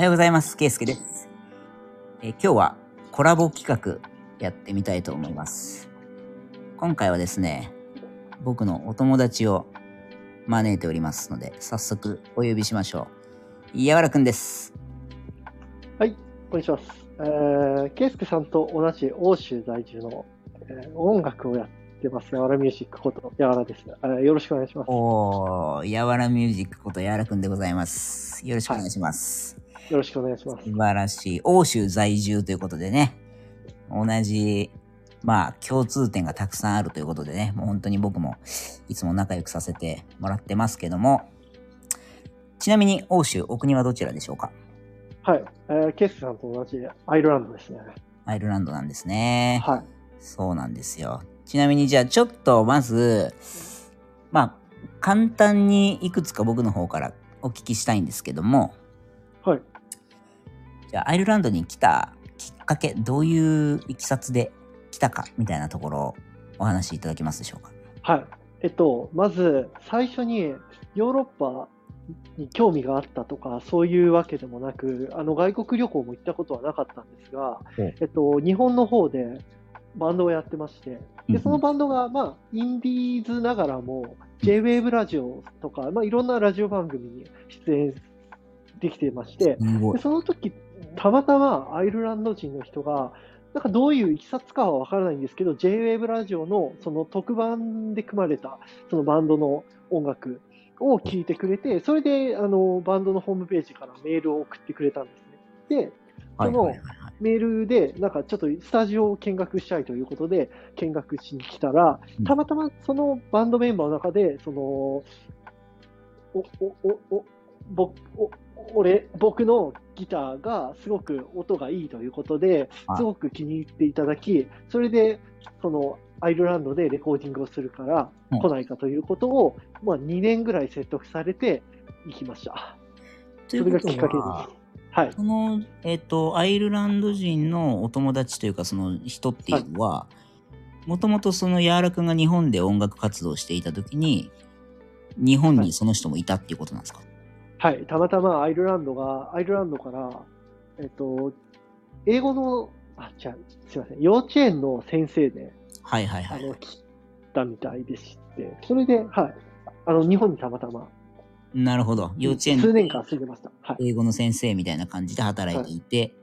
はようございます。ケイスケです。えー今日はコラボ企画やってみたいと思います。今回はですね、僕のお友達を招いておりますので、早速お呼びしましょう。やわらくんです。はい、こんにちは。えー、ケイスケさんと同じ欧州在住の、えー音楽をやってます、やわらミュージックこと、やわらです、えーよろしくお願いします。おー、やわらミュージックことやわらくんでございます。よろしくお願いします。よろしくお願いします。素晴らしい。欧州在住ということでね、同じ、まあ、共通点がたくさんあるということでね、もう本当に僕もいつも仲良くさせてもらってますけども、ちなみに欧州、お国はどちらでしょうか？はい、えー、ケイスケさんと同じアイルランドですね。アイルランドなんですね。はい。そうなんですよ。ちなみにじゃあちょっとまず、まあ、簡単にいくつか僕の方からお聞きしたいんですけども、はい。じゃあアイルランドに来たきっかけ、どういういきさつで来たかみたいなところをお話しいただけますでしょうか？はい。えっと、まず、最初にヨーロッパに興味があったとか、そういうわけでもなく、あの外国旅行も行ったことはなかったんですが、うんえっと、日本の方でバンドをやってまして、うんでそのバンドが、まあ、インディーズながらも、J-Wave ラジオとか、まあ、いろんなラジオ番組に出演できてまして、で。その時たまたまアイルランド人の人が、なんかどういういきさつかはわからないんですけど、J-Wave ラジオのその特番で組まれたそのバンドの音楽を聞いてくれて、それであのバンドのホームページからメールを送ってくれたんですね。で、はいその。メールで、なんかちょっとスタジオを見学したいということで、見学しに来たらうん、たまたまそのバンドメンバーの中で、その、お、お、お、お、僕、お俺、僕のギターがすごく音がいいということではい、すごく気に入っていただき、それで、その、アイルランドでレコーディングをするからうん来ないかということを、まあ2年ぐらい説得されて行きました。ということそれがきっかけですは、。はい。その、えっ、と、アイルランド人のお友達というか、その人っていうのは、もともとそのヤーラくんが日本で音楽活動していた時に、日本にその人もいたっていうことなんですか、はい、たまたまアイルランドが、アイルランドから、えっと、英語の、あ、違う、すいません、幼稚園の先生で、はい、はいはいあの、来たみたいでして、それで、はい、あの、日本にたまたま、なるほど。幼稚園数年間住んでました。はい。英語の先生みたいな感じで働いていて、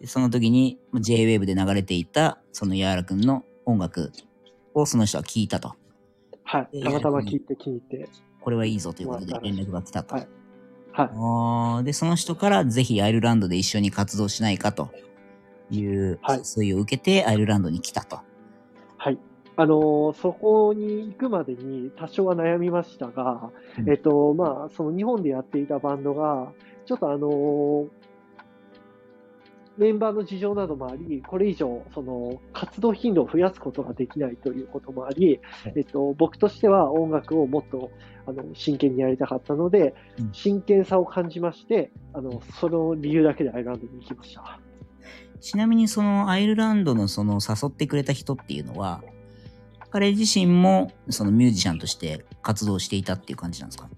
でその時に J-Wave で流れていたそのヤーラくんの音楽をその人は聞いたと。はい。たまたま聞いて、聞いて、これはいいぞということで連絡が来たと。はいはい。で、その人からぜひアイルランドで一緒に活動しないかというはい誘いを受けてアイルランドに来たと。はい。あのーそこに行くまでに多少は悩みましたが、うんえっと、まあ、その日本でやっていたバンドが、ちょっとあのーメンバーの事情などもあり、これ以上、その、活動頻度を増やすことができないということもあり、はい。えっと、僕としては音楽をもっと、あの、真剣にやりたかったのでうん、真剣さを感じまして、あの、その理由だけでアイルランドに行きました。ちなみにそのアイルランドのその誘ってくれた人っていうのは、彼自身もそのミュージシャンとして活動していたっていう感じなんですか？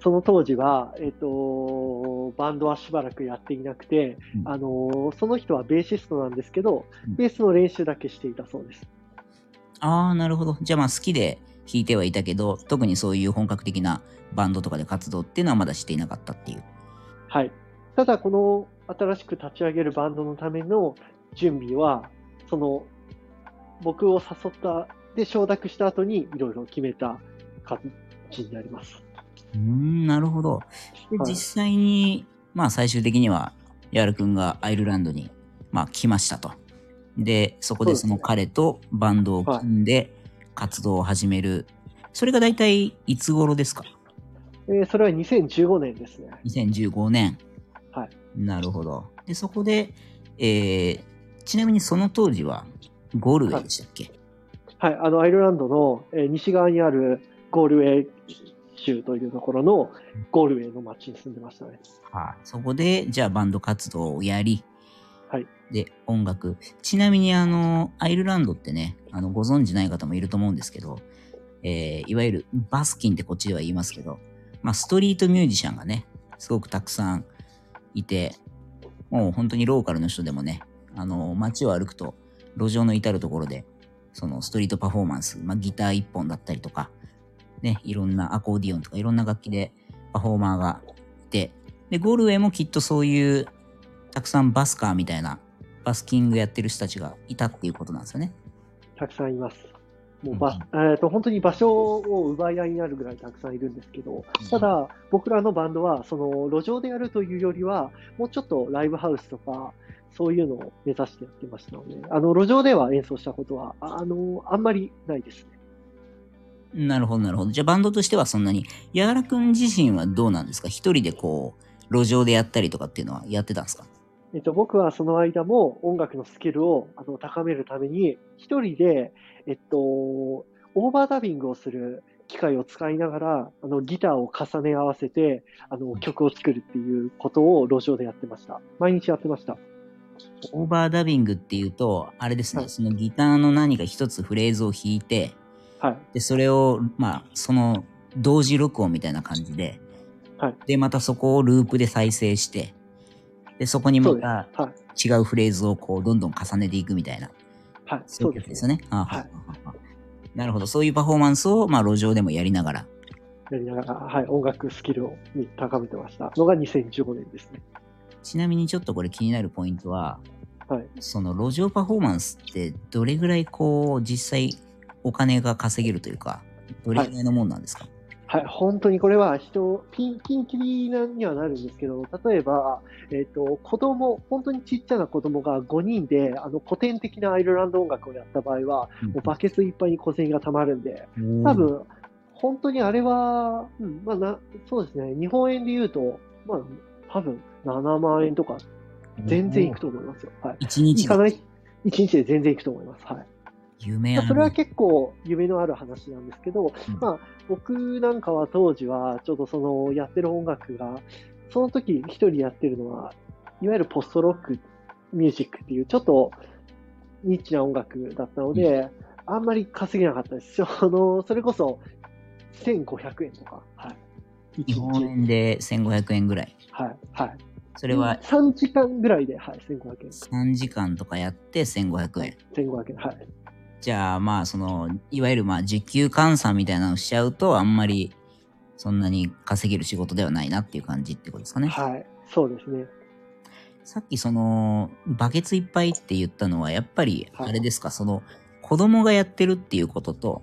その当時は、えっ、と、バンドはしばらくやっていなくて、うんあの、その人はベーシストなんですけど、うんベースの練習だけしていたそうです。ああ、なるほど。じゃあまあ好きで弾いてはいたけど、特にそういう本格的なバンドとかで活動っていうのはまだしていなかったっていう。はい。ただ、この新しく立ち上げるバンドのための準備は、その、僕を誘った、で、承諾した後にいろいろ決めた感じになります。うーん、なるほど。で、はい実際に、まあ最終的には、ヤールくんがアイルランドに、まあ来ましたと。で、そこでその彼とバンドを組んで活動を始める。それが大体いつ頃ですか？えーそれは2015年ですね。2015年。はい。なるほど。で、そこで、えー、ちなみにその当時は、ゴールウェイでしたっけ、はい。あの、アイルランドの、えー西側にあるゴールウェイ州というところのゴールウェイの町に住んでましたね。はい。そこで、じゃあバンド活動をやり、はい。で、音楽。ちなみに、あの、アイルランドってね、あの、ご存知ない方もいると思うんですけど、えー、いわゆるバスキンってこっちでは言いますけど、まあ、ストリートミュージシャンがね、すごくたくさんいて、もう本当にローカルの人でもね、あの、街を歩くと、路上の至るところで、そのストリートパフォーマンス、まあ、ギター一本だったりとか、ね、いろんなアコーディオンとかいろんな楽器でパフォーマーがいて、で、ゴルウェイもきっとそういう、たくさんバスカーみたいな、バスキングやってる人たちがいたっていうことなんですよね。たくさんいます。もうば、えー、と本当に場所を奪い合いになるぐらいたくさんいるんですけど、ただ、僕らのバンドは、その路上でやるというよりは、もうちょっとライブハウスとか、そういうのを目指してやってましたので、あの路上では演奏したことは、あのあんまりないですね。なるほど、なるほど。じゃあバンドとしてはそんなに、やがらくん自身はどうなんですか？一人でこう、路上でやったりとかっていうのはやってたんですか？えっと、僕はその間も音楽のスキルをあの高めるために、一人で、えっと、オーバーダビングをする機械を使いながら、あのギターを重ね合わせて、あの曲を作るっていうことを路上でやってました。毎日やってました。オーバーダビングっていうと、あれですね、はいそのギターの何か一つフレーズを弾いて、はい。で、それを、まあ、その同時録音みたいな感じで、はい。で、またそこをループで再生して、で、そこに。またはい。違うフレーズをこう、どんどん重ねていくみたいな、はい。そそう。いうですよね。あはいあなるほど。そういうパフォーマンスを、まあ、路上でもやりながら。やりながら、はい。音楽スキルをに高めてましたのが2015年ですね。ちなみにちょっとこれ気になるポイントは、はい。その路上パフォーマンスってどれぐらいこう、実際お金が稼げるというか、どれぐらいのもんなんですか、はい、本当にこれは人、ピン、ピンキリなにはなるんですけど、例えば、えっ、と、子供、本当にちっちゃな子供が5人で、あの、古典的なアイルランド音楽をやった場合は、もうバケツいっぱいに小銭が貯まるんで、うん多分、本当にあれは、うん、まあな、そうですね、日本円で言うと、まあ、多分7万円とか、全然いくと思いますよ。はい。一日で？いかない、1日で全然いくと思います。はい。夢ある。まあそれは結構夢のある話なんですけど、うんまあ、僕なんかは当時は、ちょっとそのやってる音楽が、その時一人やってるのは、いわゆるポストロックミュージックっていう、ちょっとニッチな音楽だったので、あんまり稼げなかったです。その、それこそ、1500円とか、はい。日本円で1500円ぐらい。はい、はい。それは3時間ぐらいで、はい、1500円。3時間とかやって1500円。1500円、はい。じゃあまあその、いわゆるまあ時給換算みたいなのをしちゃうとあんまりそんなに稼げる仕事ではないなっていう感じってことですかね。はい、そうですね。さっきその、バケツいっぱいって言ったのはやっぱりはいあれですか、その子供がやってるっていうことと、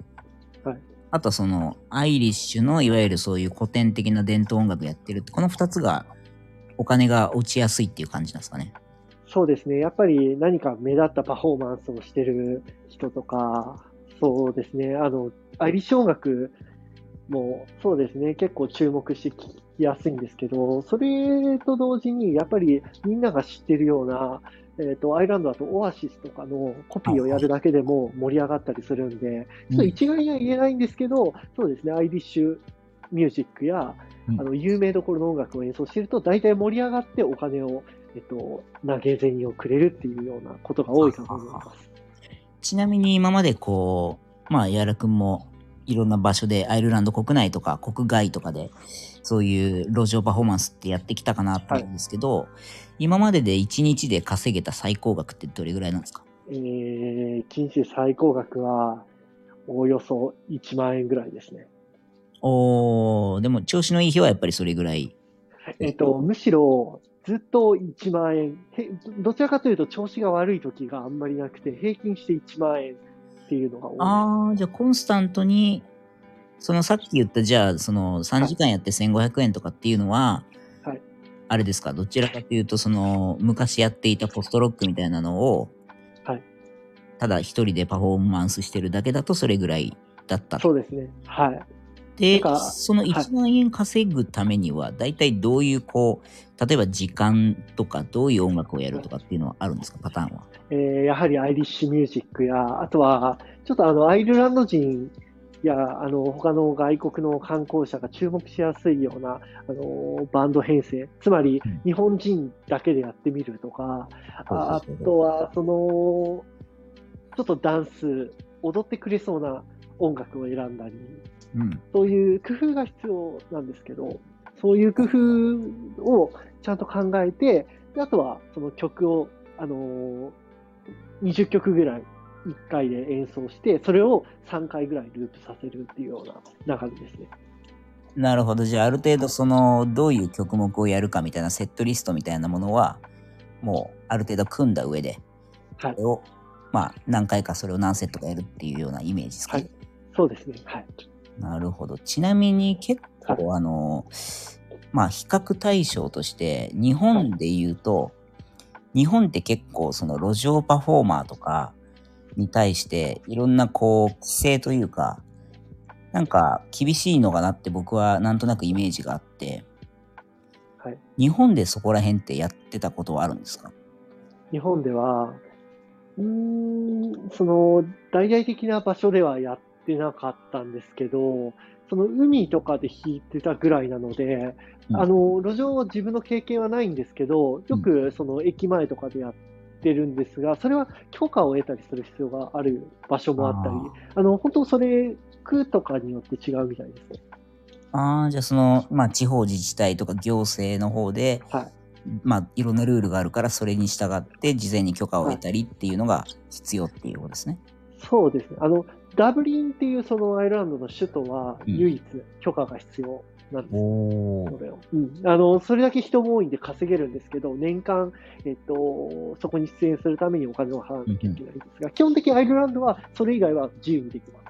はいあとはそのアイリッシュのいわゆるそういう古典的な伝統音楽やってるって、この二つがお金が落ちやすいっていう感じなんですかね？そうですね。やっぱり何か目立ったパフォーマンスをしてる人とか、そうですね。あの、アイリッシュ音楽もそうですね。結構注目して聞きやすいんですけど、それと同時にやっぱりみんなが知ってるような、えっ、と、アイランドだとオアシスとかのコピーをやるだけでも盛り上がったりするんで、ちょっと一概には言えないんですけど、そうですね。アイリッシュミュージックや、うんあの、有名どころの音楽を演奏してると、大体盛り上がってお金を、えっと、投げ銭をくれるっていうようなことが多いかと思います。ちなみに今までこう、まあ、やらくんもいろんな場所で、アイルランド国内とか国外とかで、そういう路上パフォーマンスってやってきたかなと思うんですけど、今までで1日で稼げた最高額ってどれぐらいなんですか？えー、1日で最高額は、おおよそ1万円ぐらいですね。おー、でも調子のいい日はやっぱりそれぐらい。えっと、むしろ、ずっと1万円。へどちらかというと、調子が悪い時があんまりなくて、平均して1万円っていうのが多い。あー、じゃあコンスタントに、そのさっき言った、じゃあその3時間やって1500円とかっていうのは、はいあれですか、どちらかというと、その昔やっていたポストロックみたいなのを、はいただ一人でパフォーマンスしてるだけだとそれぐらいだった。そうですね。はい。でその1万円稼ぐためには、大体どういうこう、例えば時間とか、どういう音楽をやるとかっていうのはあるんですか、パターンは。えーやはりアイリッシュミュージックや、あとは、ちょっとあの、アイルランド人や、あの、他の外国の観光者が注目しやすいような、あの、バンド編成、つまりうん。日本人だけでやってみるとか、ああとは、その、ちょっとダンス、踊ってくれそうな音楽を選んだり、うん。そういう工夫が必要なんですけど、そういう工夫をちゃんと考えて、であとはその曲を、あのー20曲ぐらい1回で演奏して、それを3回ぐらいループさせるっていうような流れですね。なるほど。じゃあ、ある程度、その、どういう曲目をやるかみたいなセットリストみたいなものは、もう、ある程度組んだ上で、はいそれを、まあ、何回かそれを何セットかやるっていうようなイメージですか、はいそうですね。はい。なるほど。ちなみに、結構、あの、まあ、比較対象として、日本で言うと、日本って結構、その、路上パフォーマーとかに対して、いろんな、こう、規制というか、なんか、厳しいのかなって僕はなんとなくイメージがあって、はい。日本でそこら辺ってやってたことはあるんですか？日本では、うーん、その、大々的な場所ではやってなかったんですけど、その海とかで弾いてたぐらいなので、うんあの、路上は自分の経験はないんですけど、よくその駅前とかでやってるんですが、それは許可を得たりする必要がある場所もあったり、あの、本当それ、区とかによって違うみたいですね。ああ、じゃあその、まあ地方自治体とか行政の方で、はい。まあいろんなルールがあるからそれに従って事前に許可を得たりっていうのが必要っていうことですね。そうですね。あの、ダブリンっていうそのアイルランドの首都はうん唯一許可が必要なんです。おそれをうん、あのそれだけ人も多いんで稼げるんですけど、年間、えっと、そこに出演するためにお金を払わなきゃいけないんですが、基本的にアイルランドはそれ以外は自由にできます。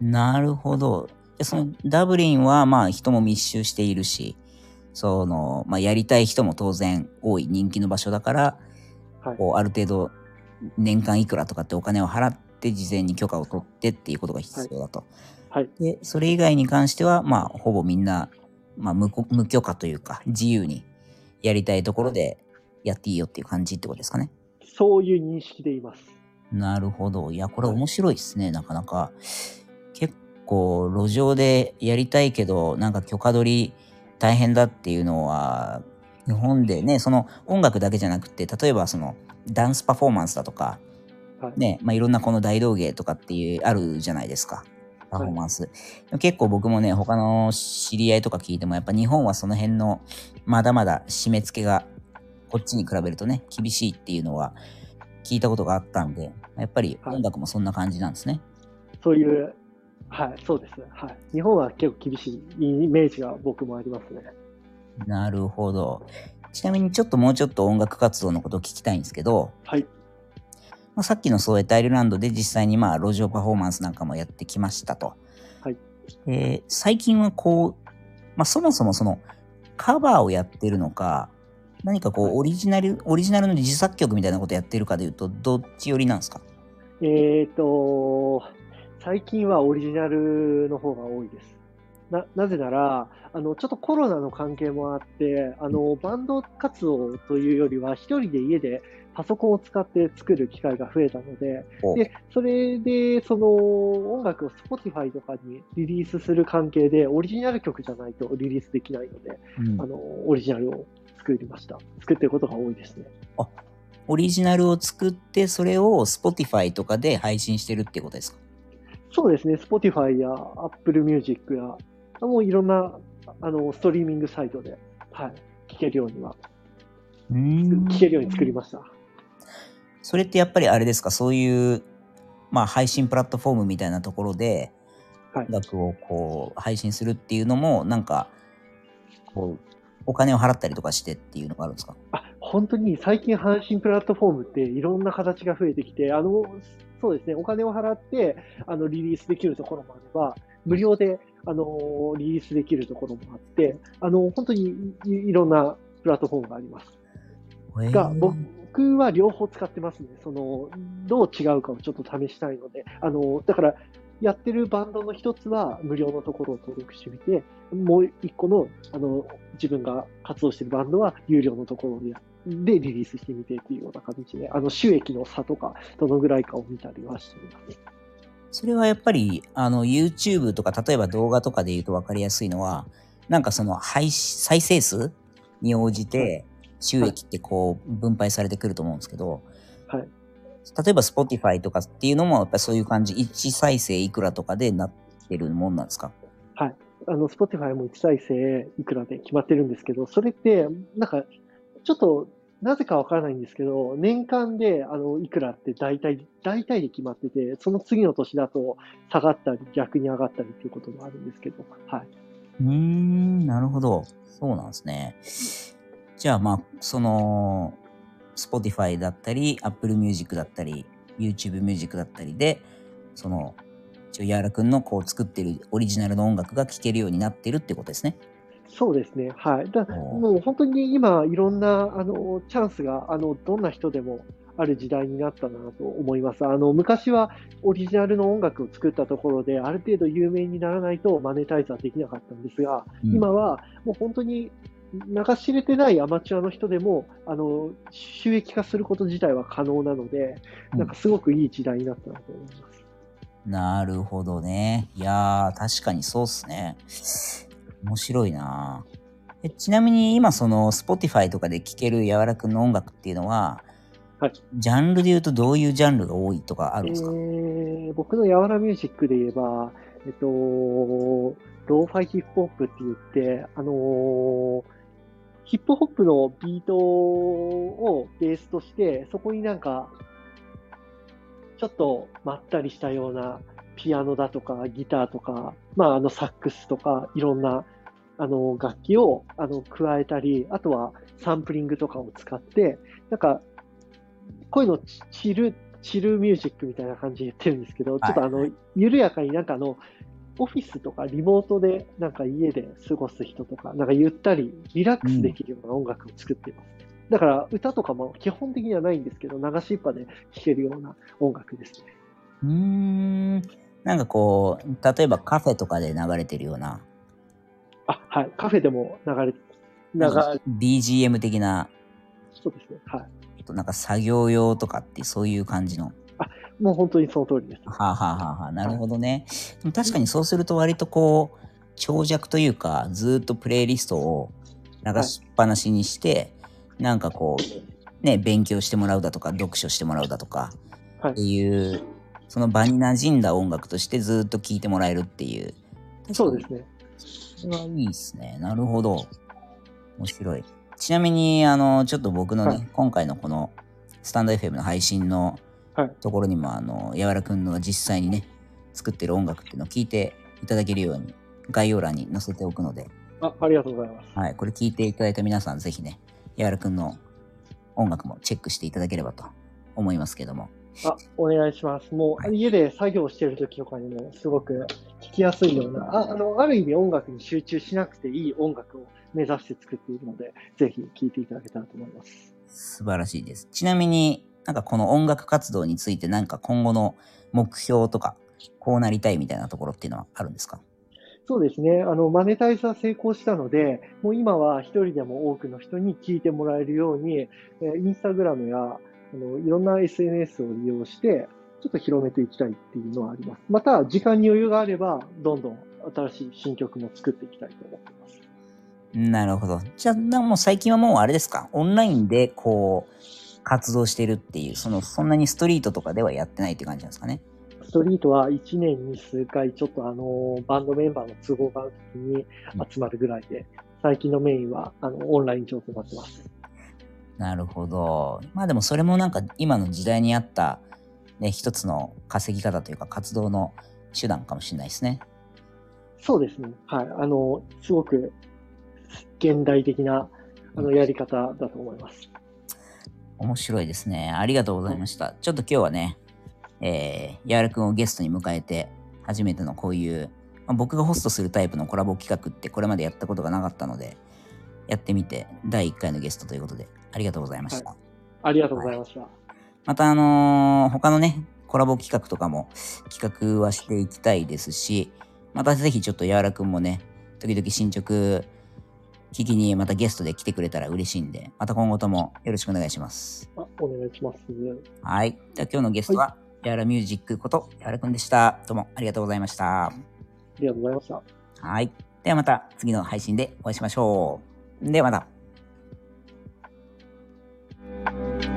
なるほど。でそのダブリンはまあ人も密集しているし、その、まあやりたい人も当然多い人気の場所だから、はいこうある程度年間いくらとかってお金を払って事前に許可を取ってっていうことが必要だと。はい。で、それ以外に関しては、まあ、ほぼみんな、まあ無こ、無許可というか、自由にやりたいところでやっていいよっていう感じってことですかね。そういう認識でいます。なるほど。いや、これ面白いですね、なかなか。結構、路上でやりたいけど、なんか許可取り大変だっていうのは、日本でね、その音楽だけじゃなくて、例えばそのダンスパフォーマンスだとか、はいね、まあ、いろんなこの大道芸とかっていう、あるじゃないですか。パフォーマンス。結構僕もね、他の知り合いとか聞いても、やっぱ日本はその辺の、まだまだ締め付けが、こっちに比べるとね、厳しいっていうのは聞いたことがあったんで、やっぱりはい音楽もそんな感じなんですね。そういう、はい、そうです。はい。日本は結構厳しいイメージが僕もありますね。なるほど。ちなみにちょっともうちょっと音楽活動のことを聞きたいんですけど、はい。まあ、さっきのそうやってアイルランドで実際にまあ路上パフォーマンスなんかもやってきましたと。はい。で最近はこう、まあそもそもそのカバーをやってるのか、何かこはいうオリジナル、オリジナルの自作曲みたいなことやってるかでいうと、どっち寄りなんですか？えっ、と、最近はオリジナルの方が多いです。な、なぜなら、あの、ちょっとコロナの関係もあって、あの、バンド活動というよりは、一人で家でパソコンを使って作る機会が増えたので、おで、それで、その、音楽を Spotify とかにリリースする関係で、オリジナル曲じゃないとリリースできないので、うんあの、オリジナルを作りました。作ってることが多いですね。オリジナルを作って、それを Spotify とかで配信してるってことですか？そうですね、Spotify や Apple Music や、もういろんなあのストリーミングサイトで、はい、聴けるようには、聴けるように作りました。それってやっぱりあれですか、そういう、まあ配信プラットフォームみたいなところで、はい。音楽をこう配信するっていうのも、なんか、こう、お金を払ったりとかしてっていうのがあるんですか？あ本当に最近、配信プラットフォームっていろんな形が増えてきて、あのそうですね、お金を払ってあのリリースできるところもあれば、無料であのリリースできるところもあって、あの本当にいいろんなプラットフォームがあります。が、僕は両方使ってますね。その、どう違うかをちょっと試したいので、あの、だから、やってるバンドの一つは無料のところを登録してみて、もう一個の、あの、自分が活動してるバンドは有料のところで、でリリースしてみてっていうような形で、あの、収益の差とか、どのぐらいかを見たりはしています。それはやっぱり、あの、YouTube とか、例えば動画とかで言うと分かりやすいのは、なんかその配、再生数に応じて収益ってこう分配されてくると思うんですけど、はい。例えば Spotify とかっていうのもやっぱりそういう感じ、1再生いくらとかでなってるもんなんですか？ああの、Spotify も1再生いくらで決まってるんですけど、それって、なんか、ちょっと、なぜかわからないんですけど、年間で、あの、いくらって大体、大体で決まってて、その次の年だと下がったり、逆に上がったりっていうこともあるんですけど、はい。うーん、なるほど。そうなんですね。じゃあ、まあ、その、Spotify だったり、Apple Music だったり、YouTube Music だったりで、その、一応、ヤーラくんのこう作ってるオリジナルの音楽が聴けるようになってるってことですね。そうですね。はい。だもう本当に今、いろんな、あの、チャンスが、あの、どんな人でもある時代になったなと思います。あの、昔はオリジナルの音楽を作ったところで、ある程度有名にならないとマネタイズはできなかったんですが、うん今はもう本当に流し入れてないアマチュアの人でも、あの、収益化すること自体は可能なので、うんなんかすごくいい時代になったなと思います。なるほどね。いやー、確かにそうっすね。面白いなえちなみに今その Spotify とかで聴けるやわらくんの音楽っていうのは、はいジャンルで言うとどういうジャンルが多いとかあるんですか、えー僕のやわらミュージックで言えば、えっと、ローファイヒップホップって言って、あのーヒップホップのビートをベースとして、そこになんか、ちょっとまったりしたようなピアノだとかギターとか、まああのサックスとかいろんなあの楽器をあの加えたり、あとはサンプリングとかを使って、なんか、こういうのチチル、チルミュージックみたいな感じで言ってるんですけど、ちょっとあの、緩やかになんかあの、オフィスとかリモートでなんか家で過ごす人とか、なんかゆったりリラックスできるような音楽を作っています。だから歌とかも基本的にはないんですけど、流しっぱで聴けるような音楽ですね。うーん。なんかこう、例えばカフェとかで流れてるような、あ、はい。カフェでも流れ、流なんかれ、BGM 的な、そうですね。はい。えっとなんか作業用とかってそういう感じの。もう本当にその通りです。はあ、はあはあはあ、なるほどね。でも確かにそうすると割とこう、長尺というか、ずーっとプレイリストを流しっぱなしにして、なんかこう、ね、勉強してもらうだとか、読書してもらうだとか、はいっていう、その場に馴染んだ音楽としてずーっと聴いてもらえるっていう。そうですね。それはいいですね。なるほど。面白い。ちなみに、あの、ちょっと僕のね、はい今回のこの、スタンド FM の配信のはいところにも、あの、やわらくんのが実際にね、作ってる音楽っていうのを聞いていただけるように、概要欄に載せておくので、あ、ありがとうございます。はい、これ聞いていただいた皆さん、ぜひね、やわらくんの音楽もチェックしていただければと思いますけども。あ、お願いします。もう、はい家で作業してる時とかにも、すごく聴きやすいような、ああの、ある意味音楽に集中しなくていい音楽を目指して作っているので、ぜひ聴いていただけたらと思います。素晴らしいです。ちなみになんかこの音楽活動についてなんか今後の目標とか、こうなりたいみたいなところっていうのはあるんですか？そうですね。あの、マネタイズは成功したので、もう今は一人でも多くの人に聞いてもらえるように、えーインスタグラムや、あの、いろんな SNS を利用して、ちょっと広めていきたいっていうのはあります。また、時間に余裕があれば、どんどん新しい新曲も作っていきたいと思っています。なるほど。じゃあ、なもう最近はもうあれですか？オンラインでこう、活動してるっていう、その、そんなにストリートとかではやってないって感じなんですかね？ストリートは1年に数回、ちょっとあの、バンドメンバーの都合がある時に集まるぐらいで、最近のメインは、あの、オンライン上となってます。なるほど。まあでもそれもなんか今の時代に合った、ね、一つの稼ぎ方というか活動の手段かもしれないですね。そうですね。はい。あの、すごく現代的なあのやり方だと思います。面白いですね。ありがとうございました。ちょっと今日はね、えー、やわらくんをゲストに迎えて、初めてのこういう、まあ、僕がホストするタイプのコラボ企画ってこれまでやったことがなかったので、やってみて、第1回のゲストということで、ありがとうございました。ありがとうございました。またあのー他のね、コラボ企画とかも企画はしていきたいですし、またぜひちょっとやわらくんもね、時々進捗聞きにまたゲストで来てくれたら嬉しいんで、また今後ともよろしくお願いします。あお願いします。はい。じゃ今日のゲストは、や、は、ら、ミュージックことやらくんでした。どうもありがとうございました。ありがとうございました。はい。ではまた次の配信でお会いしましょう。ではまた。